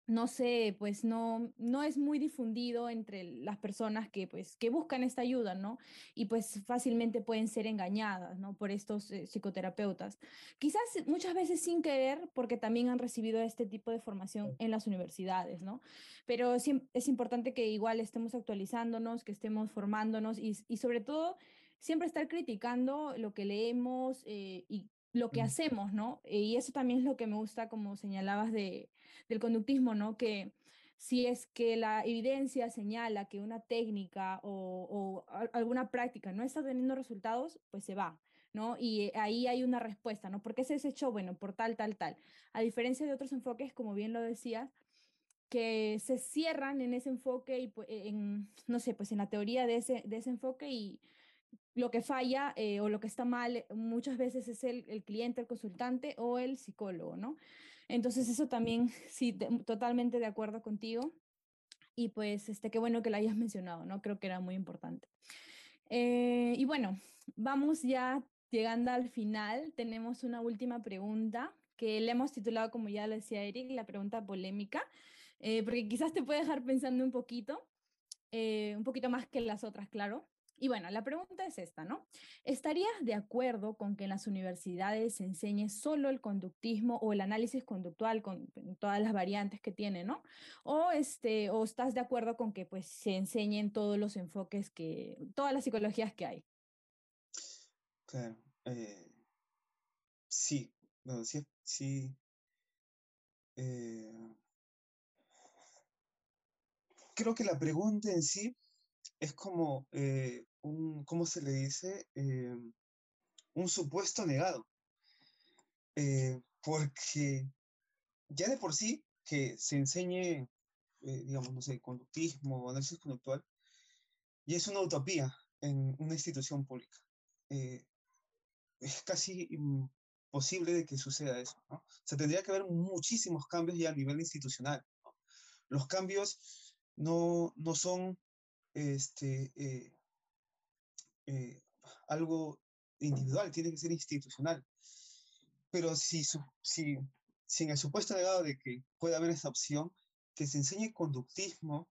no sé, pues no, no es muy difundido entre las personas que, pues, que buscan esta ayuda, ¿no? Y pues fácilmente pueden ser engañadas, ¿no? Por estos eh, psicoterapeutas. Quizás muchas veces sin querer, porque también han recibido este tipo de formación en las universidades, ¿no? Pero es importante que igual estemos actualizándonos, que estemos formándonos y, y sobre todo siempre estar criticando lo que leemos eh, y lo que hacemos, ¿no? Eh, y eso también es lo que me gusta, como señalabas, de, del conductismo, ¿no? Que si es que la evidencia señala que una técnica o, o alguna práctica no está teniendo resultados, pues se va, ¿no? Y ahí hay una respuesta, ¿no? ¿Por qué se desechó? Bueno, por tal, tal, tal. A diferencia de otros enfoques, como bien lo decías, que se cierran en ese enfoque y en, no sé, pues en la teoría de ese, de ese enfoque y lo que falla eh, o lo que está mal muchas veces es el, cliente, el consultante o el psicólogo, ¿no? Entonces eso también, [laughs] sí, totalmente de acuerdo contigo. Y pues, este, qué bueno que lo hayas mencionado, ¿no? Creo que era muy importante. Eh, y bueno, vamos ya llegando al final. Tenemos una última pregunta que le hemos titulado, como ya lo decía Eric, la pregunta polémica, eh, porque quizás te puede dejar pensando un poquito, un poquito más que las otras, claro. Y bueno, la pregunta es esta, ¿no? ¿Estarías de acuerdo con que en las universidades se enseñe solo el conductismo o el análisis conductual con todas las variantes que tiene, ¿no? O, este, o estás de acuerdo con que pues se enseñen todos los enfoques que, todas las psicologías que hay? Claro. Eh, sí, bueno, sí, sí. Eh, creo que la pregunta en sí es como eh, un, ¿cómo se le dice? Eh, un supuesto negado. Eh, porque ya de por sí que se enseñe, eh, digamos, no sé, conductismo o análisis conductual, ya es una utopía en una institución pública. Eh, es casi imposible de que suceda eso. ¿no? O sea, tendría que haber muchísimos cambios ya a nivel institucional. Los cambios no, no son este, eh, algo individual, tiene que ser institucional. Pero si, si, si en el supuesto legado de que puede haber esa opción, que se enseñe conductismo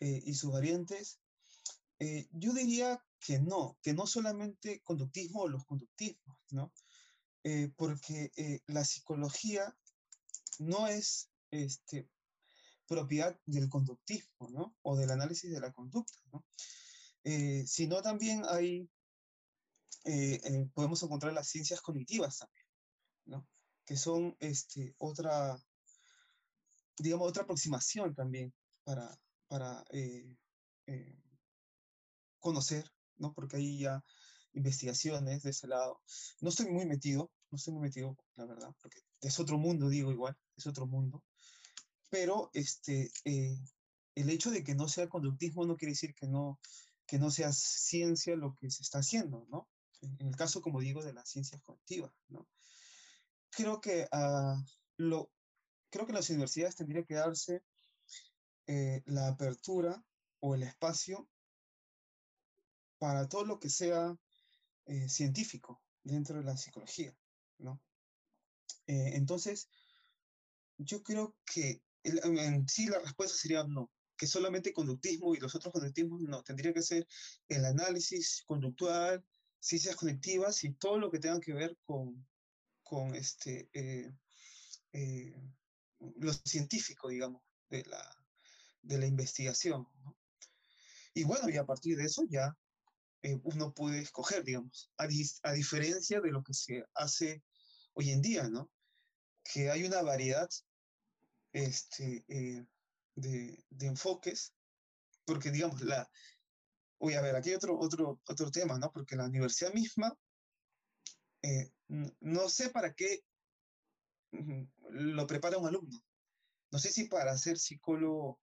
eh, y sus variantes, eh, yo diría que no, que no solamente conductismo o los conductismos, ¿no? Eh, porque eh, la psicología no es este, propiedad del conductismo, ¿no? O del análisis de la conducta, ¿no? Eh, sino también hay, eh, eh, podemos encontrar las ciencias cognitivas también. Que son este, otra, digamos, otra aproximación también para, para conocer, ¿no? Porque hay ya investigaciones de ese lado. No estoy muy metido, no estoy muy metido, la verdad, porque es otro mundo, digo igual, es otro mundo pero este, el hecho de que no sea conductismo no quiere decir que no, que no sea ciencia lo que se está haciendo, ¿no? En el caso, como digo, de las ciencias cognitivas, ¿no? Creo que, uh, lo, creo que las universidades tendría que darse eh, la apertura o el espacio para todo lo que sea eh, científico dentro de la psicología, ¿no? Eh, entonces, yo creo que en sí la respuesta sería no, que solamente conductismo y los otros conductismos no, tendría que ser el análisis conductual, ciencias conectivas y todo lo que tenga que ver con, con este, eh, eh, lo científico, digamos, de la, de la investigación. ¿no? Y bueno, y a partir de eso ya eh, uno puede escoger, digamos, a, a, diferencia de lo que se hace hoy en día, ¿no? Que hay una variedad este, eh, de, de, enfoques, porque digamos, la... Oye, a ver, aquí hay otro, otro, otro tema, ¿no? Porque la universidad misma, eh, no sé para qué lo prepara un alumno. No sé si para ser psicólogo,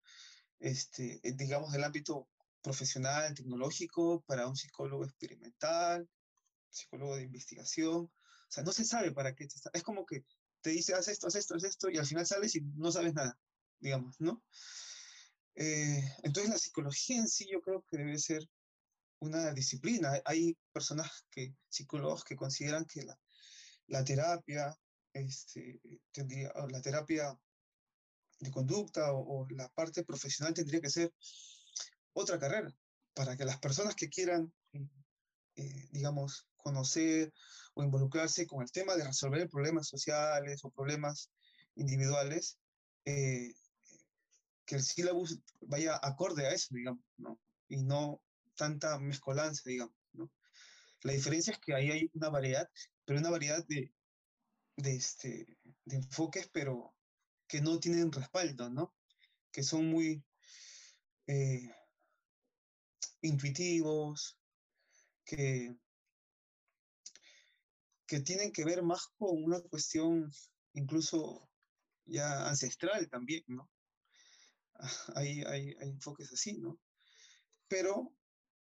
este, eh, digamos, del ámbito profesional, tecnológico, para un psicólogo experimental, psicólogo de investigación. O sea, no se sabe para qué. Es como que te dice, haz esto, haz esto, haz esto, y al final sales y no sabes nada, digamos, ¿no? Eh, entonces la psicología en sí yo creo que debe ser una disciplina. Hay personas que, psicólogos que consideran que la, la terapia, este, tendría, la terapia de conducta o, o, la parte profesional tendría que ser otra carrera para que las personas que quieran, eh, digamos, conocer o involucrarse con el tema de resolver problemas sociales o problemas individuales, eh, que el sílabus vaya acorde a eso, digamos, ¿no? Y no tanta mezcolanza, digamos, ¿no? La diferencia es que ahí hay una variedad, pero una variedad de, de, este, de enfoques, pero que no tienen respaldo, ¿no? Que son muy eh, intuitivos, que, que tienen que ver más con una cuestión incluso ya ancestral también, ¿no? [laughs] Hay, hay, hay enfoques así, ¿no? Pero,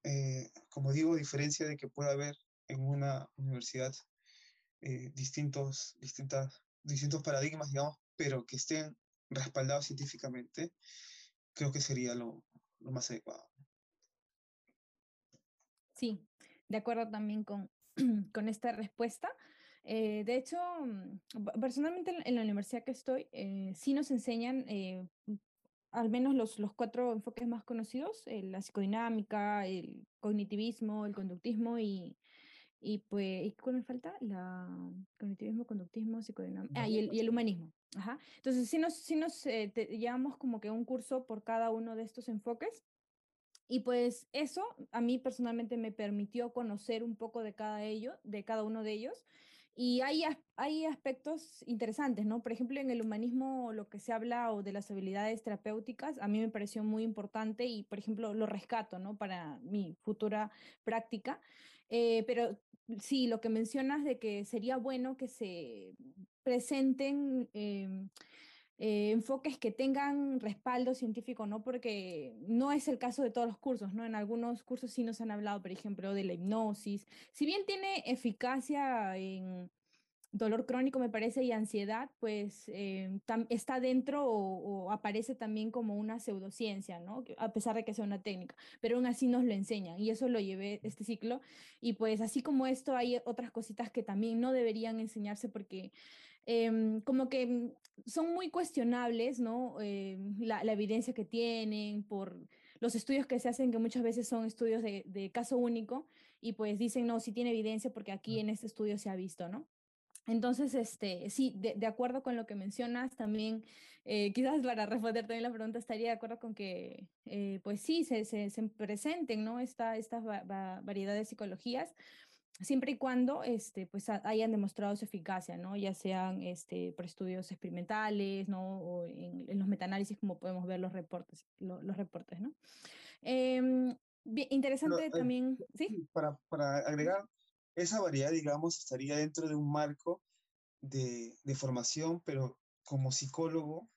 eh, como digo, a diferencia de que pueda haber en una universidad eh, distintos, distintas, distintos paradigmas, digamos, pero que estén respaldados científicamente, creo que sería lo, lo más adecuado. Sí, de acuerdo también con, [clears throat] con esta respuesta. Eh, de hecho, mm, personalmente en la universidad que estoy, eh, sí nos enseñan eh, al menos los, los cuatro enfoques más conocidos, eh, la psicodinámica, el cognitivismo, el conductismo y, y pues, ¿y cuál me falta? La cognitivismo, conductismo, psicodinámica, ah, y el, y el humanismo. Ajá. Entonces, sí nos, sí nos te, llevamos como que un curso por cada uno de estos enfoques y pues eso a mí personalmente me permitió conocer un poco de cada ello, de cada uno de ellos. Y hay, hay aspectos interesantes, ¿no? Por ejemplo, en el humanismo lo que se habla o de las habilidades terapéuticas, a mí me pareció muy importante y, por ejemplo, lo rescato, ¿no? Para mi futura práctica. Eh, pero sí, lo que mencionas de que sería bueno que se presenten... Eh, eh, enfoques que tengan respaldo científico, ¿no? Porque no es el caso de todos los cursos, ¿no? En algunos cursos sí nos han hablado, por ejemplo, de la hipnosis. Si bien tiene eficacia en dolor crónico, me parece, y ansiedad, pues eh, está dentro o, aparece también como una pseudociencia, ¿no? A pesar de que sea una técnica, pero aún así nos lo enseñan y eso lo llevé este ciclo. Y pues así como esto, hay otras cositas que también no deberían enseñarse porque eh, como que mm, son muy cuestionables, ¿no? Eh, la, la, evidencia que tienen por los estudios que se hacen, que muchas veces son estudios de, de caso único, y pues dicen, no, si tiene evidencia porque aquí en este estudio se ha visto, ¿no? Entonces, este, sí, de, de, acuerdo con lo que mencionas, también, eh, quizás para responder también la pregunta, estaría de acuerdo con que, eh, pues sí, se, se, se, presenten, ¿no? Esta, estas va, va, variedad de psicologías, siempre y cuando este, pues, hayan demostrado su eficacia, ¿no? ya sean este, por estudios experimentales ¿no? o en, en los metaanálisis, como podemos ver los reportes. Lo, los reportes ¿no? Eh, bien, interesante Pero, eh, también, ¿sí? Para, para agregar, esa variedad, digamos, estaría dentro de un marco de, de formación, pero como psicólogo,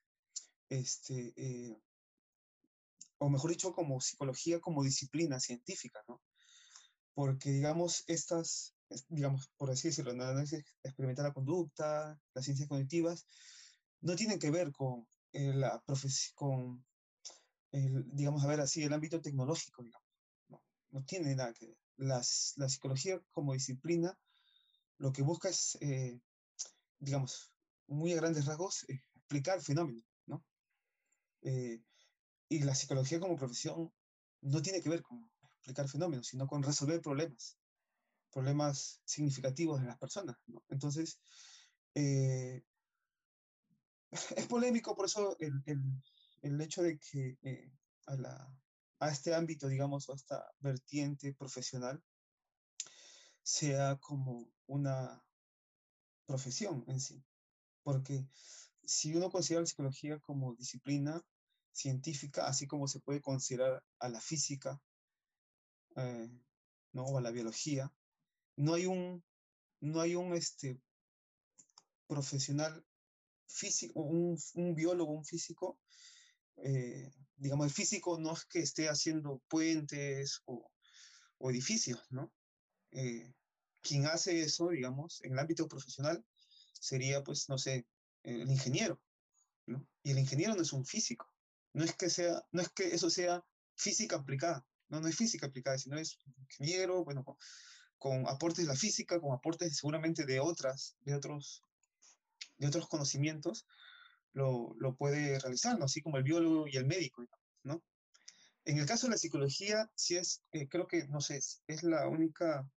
este, eh, o mejor dicho, como psicología como disciplina científica, ¿no? Porque, digamos, estas, digamos, por así decirlo, la análisis experimental la conducta, las ciencias cognitivas, no tienen que ver con eh, la con, el, digamos, a ver así, el ámbito tecnológico, digamos. No, no tiene nada que ver. Las, la psicología como disciplina lo que busca es, eh, digamos, muy a grandes rasgos, eh, explicar fenómenos, ¿no? Eh, y la psicología como profesión no tiene que ver con explicar fenómenos, sino con resolver problemas, problemas significativos de las personas. Entonces, [laughs] es polémico por eso el, el, hecho de que a, la, a este ámbito, digamos, a esta vertiente profesional, sea como una profesión en sí. Porque si uno considera la psicología como disciplina científica, así como se puede considerar a la física, eh, ¿no? o a la biología, no hay un, no hay un este, profesional físico, un, un biólogo, un físico, eh, digamos, el físico no es que esté haciendo puentes o, edificios, ¿no? Eh, quien hace eso, digamos, en el ámbito profesional, sería, pues, no sé, el ingeniero, ¿no? Y el ingeniero no es un físico. No es que sea, no es que eso sea física aplicada, no, es física aplicada, sino es ingeniero, bueno, con, aportes de la física, con aportes seguramente de otras, de otros, de otros conocimientos, lo, lo puede realizar, ¿no? Así como el biólogo y el médico, ¿no? En el caso de la psicología, sí es, eh, creo que, no sé, es la única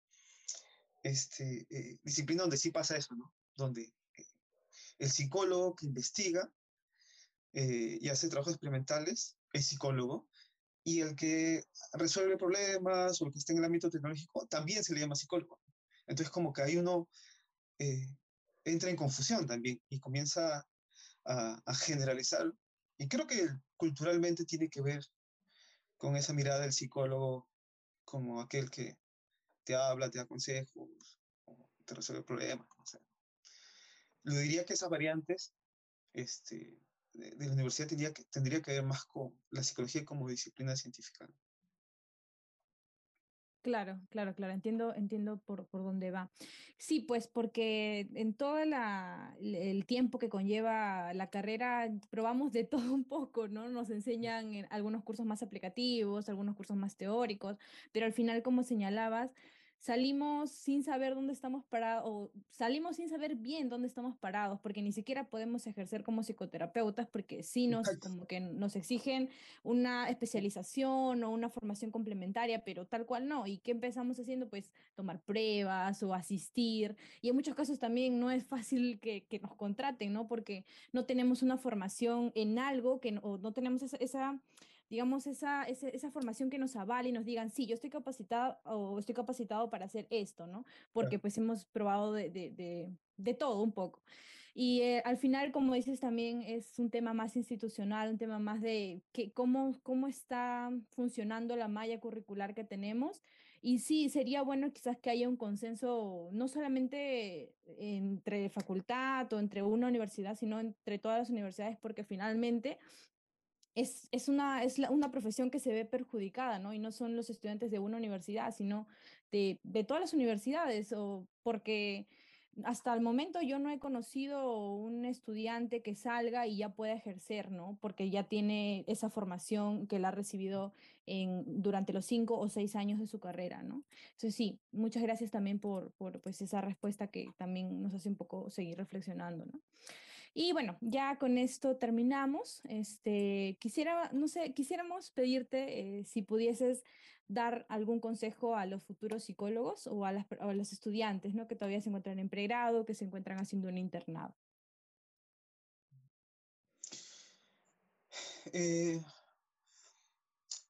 este, eh, disciplina donde sí pasa eso, ¿no? Donde eh, el psicólogo que investiga y hace trabajos experimentales es psicólogo, y el que resuelve problemas o el que está en el ámbito tecnológico también se le llama psicólogo. Entonces, como que ahí uno entra en confusión también y comienza a, a generalizar. Y creo que culturalmente tiene que ver con esa mirada del psicólogo como aquel que te habla, te da consejos, te resuelve problemas. No sé. Lo diría que esas variantes este, de, de, la universidad tendría que, tendría que ver más con la psicología como disciplina científica. Claro, claro, claro, entiendo, entiendo por, por dónde va. Sí, pues porque en todo la, el tiempo que conlleva la carrera probamos de [laughs] todo un poco, ¿no? Nos enseñan en algunos cursos más aplicativos, algunos cursos más teóricos, pero al final, como señalabas, salimos sin saber dónde estamos parados, o salimos sin saber bien dónde estamos parados, porque ni siquiera podemos ejercer como psicoterapeutas, porque sí nos, como que nos exigen una especialización o una formación complementaria, pero tal cual no. ¿Y qué empezamos haciendo? Pues tomar pruebas o asistir. Y en muchos casos también no es fácil que, que nos contraten, ¿no? Porque no tenemos una formación en algo, que, o no tenemos esa, esa digamos, esa, esa, esa, formación que nos avale y nos digan, sí, yo estoy capacitado o estoy capacitado para hacer esto, ¿no? Porque pues hemos probado de, de, de, de, todo un poco. Y eh, al final, como dices, también es un tema más institucional, un tema más de que, cómo, cómo está funcionando la malla curricular que tenemos. Y sí, sería bueno quizás que haya un consenso, no solamente entre facultad o entre una universidad, sino entre todas las universidades, porque finalmente es, es, una, es una profesión que se ve perjudicada, ¿no? Y no son los estudiantes de una universidad, sino de, de todas las universidades, o porque hasta el momento yo no he conocido un estudiante que salga y ya pueda ejercer, ¿no? Porque ya tiene esa formación que la ha recibido en, durante los cinco o seis años de su carrera, ¿no? Entonces sí, muchas gracias también por, por pues, esa respuesta que también nos hace un poco seguir reflexionando, ¿no? Y bueno, ya con esto terminamos. Este, quisiera, no sé, quisiéramos pedirte eh, si pudieses dar algún consejo a los futuros psicólogos o a, los estudiantes, ¿no? Que todavía se encuentran en pregrado, que se encuentran haciendo un internado. Eh,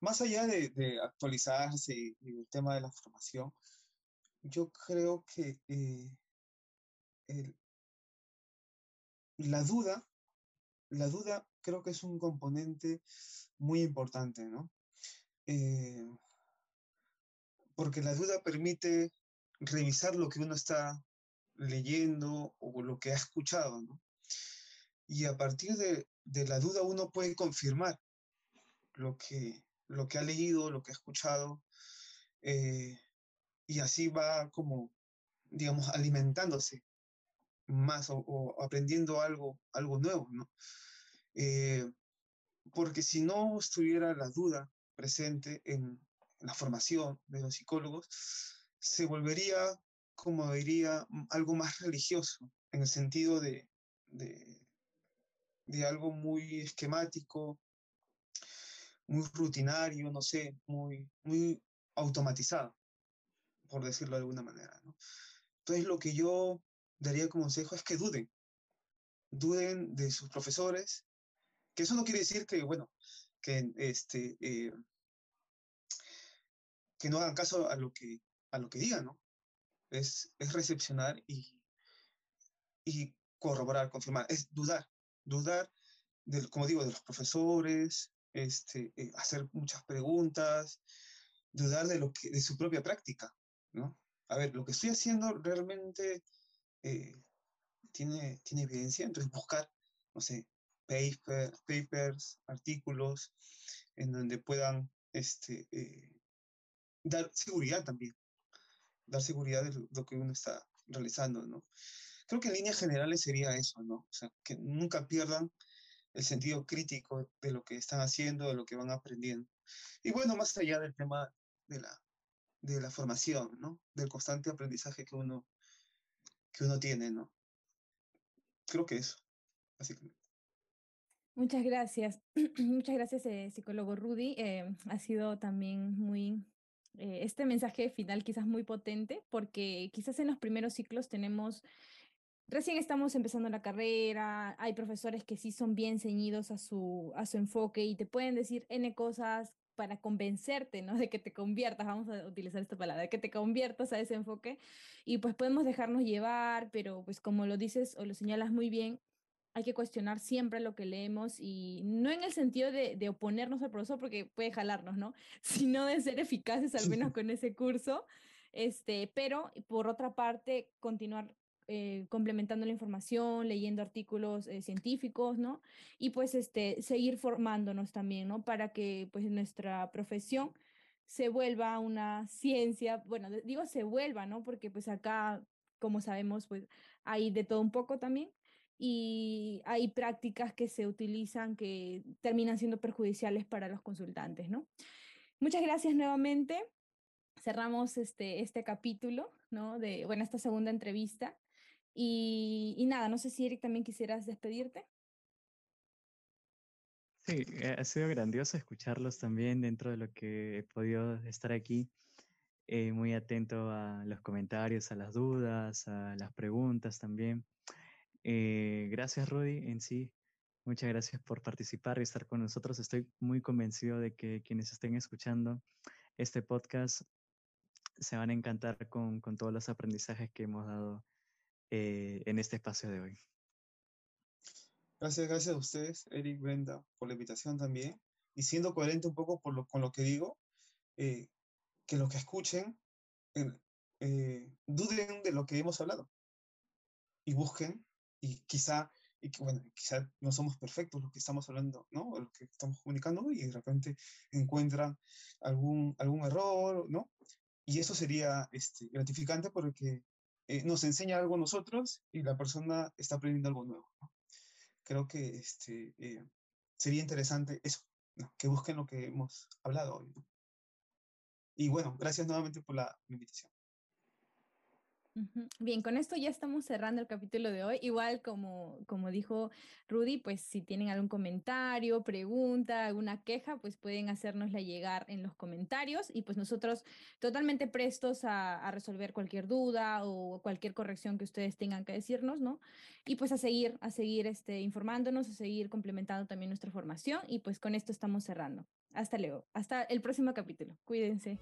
más allá de, actualizarse y, y, el tema de la formación, yo creo que eh, la duda, la duda creo que es un componente muy importante, ¿no? Eh, porque la duda permite revisar lo que uno está leyendo o lo que ha escuchado, ¿no? Y a partir de, de la duda uno puede confirmar lo que, lo que ha leído, lo que ha escuchado, eh, y así va como, digamos, alimentándose más o, aprendiendo algo, algo nuevo, ¿no? Eh, porque si no estuviera la duda presente en la formación de los psicólogos, se volvería, como diría, algo más religioso, en el sentido de, de, de algo muy esquemático, muy rutinario, no sé, muy, muy automatizado, por decirlo de alguna manera. ¿no? Entonces, lo que yo daría como consejo es que duden, duden de sus profesores, que eso no quiere decir que, bueno, que, este, eh, que no hagan caso a lo que, a lo que digan, ¿no? Es, es recepcionar y, y corroborar, confirmar, es dudar, dudar, del, como digo, de los profesores, este, eh, hacer muchas preguntas, dudar de, lo que, de su propia práctica, ¿no? A ver, lo que estoy haciendo realmente eh, tiene, tiene evidencia, entonces buscar, no sé, paper, papers, artículos, en donde puedan este, eh, dar seguridad también, dar seguridad de lo que uno está realizando, ¿no? Creo que en líneas generales sería eso, ¿no? O sea, que nunca pierdan el sentido crítico de lo que están haciendo, de lo que van aprendiendo. Y bueno, más allá del tema de la, de la formación, ¿no? Del constante aprendizaje que uno, que uno tiene, ¿no? Creo que eso, básicamente. Muchas gracias. [clears throat] Muchas gracias, eh, psicólogo Rudy. Eh, ha sido también muy, eh, este mensaje final quizás muy potente, porque quizás en los primeros ciclos tenemos Recién estamos empezando la carrera, hay profesores que sí son bien ceñidos a su, a su enfoque y te pueden decir N cosas para convencerte, ¿no? De que te conviertas, vamos a utilizar esta palabra, de que te conviertas a ese enfoque y pues podemos dejarnos llevar, pero pues como lo dices o lo señalas muy bien, hay que cuestionar siempre lo que leemos y no en el sentido de, de oponernos al profesor porque puede jalarnos, ¿no? [laughs] Sino de ser eficaces al menos con ese curso, este, pero por otra parte, continuar eh, complementando la información, leyendo artículos eh, científicos, ¿no? Y pues este, seguir formándonos también, ¿no? Para que pues nuestra profesión se vuelva una ciencia, bueno, digo se vuelva, ¿no? Porque pues acá, como sabemos, pues hay de todo un poco también y hay prácticas que se utilizan que terminan siendo perjudiciales para los consultantes, ¿no? Muchas gracias nuevamente. Cerramos este, este capítulo, ¿no? De, bueno, esta segunda entrevista. Y, nada, no sé si Eric también quisieras despedirte. Sí, eh, ha sido grandioso escucharlos también dentro de lo que he podido estar aquí, eh, muy atento a los comentarios, a las dudas, a las preguntas también. Eh, gracias, Rudy, en sí. Muchas gracias por participar y estar con nosotros. Estoy muy convencido de que quienes estén escuchando este podcast se van a encantar con, con todos los aprendizajes que hemos dado eh, en este espacio de hoy. Gracias, gracias a ustedes, Eric, Brenda, por la invitación también. Y siendo coherente un poco por lo, con lo que digo, eh, que los que escuchen eh, duden de lo que hemos hablado y busquen y quizá y bueno, quizá no somos perfectos los que estamos hablando, ¿no? O los que estamos comunicando y de repente encuentran algún, algún error, ¿no? Y eso sería este, gratificante porque eh, nos enseña algo a nosotros y la persona está aprendiendo algo nuevo. Creo que este, eh, sería interesante eso, que busquen lo que hemos hablado hoy. Y bueno, gracias nuevamente por la invitación. Bien, con esto ya estamos cerrando el capítulo de hoy. Igual como, como dijo Rudy, pues si tienen algún comentario, pregunta, alguna queja, pues pueden hacérnosla llegar en los comentarios y pues nosotros totalmente prestos a, a, resolver cualquier duda o cualquier corrección que ustedes tengan que decirnos, ¿no? Y pues a seguir, a seguir este, informándonos, a seguir complementando también nuestra formación y pues con esto estamos cerrando. Hasta luego, hasta el próximo capítulo. Cuídense.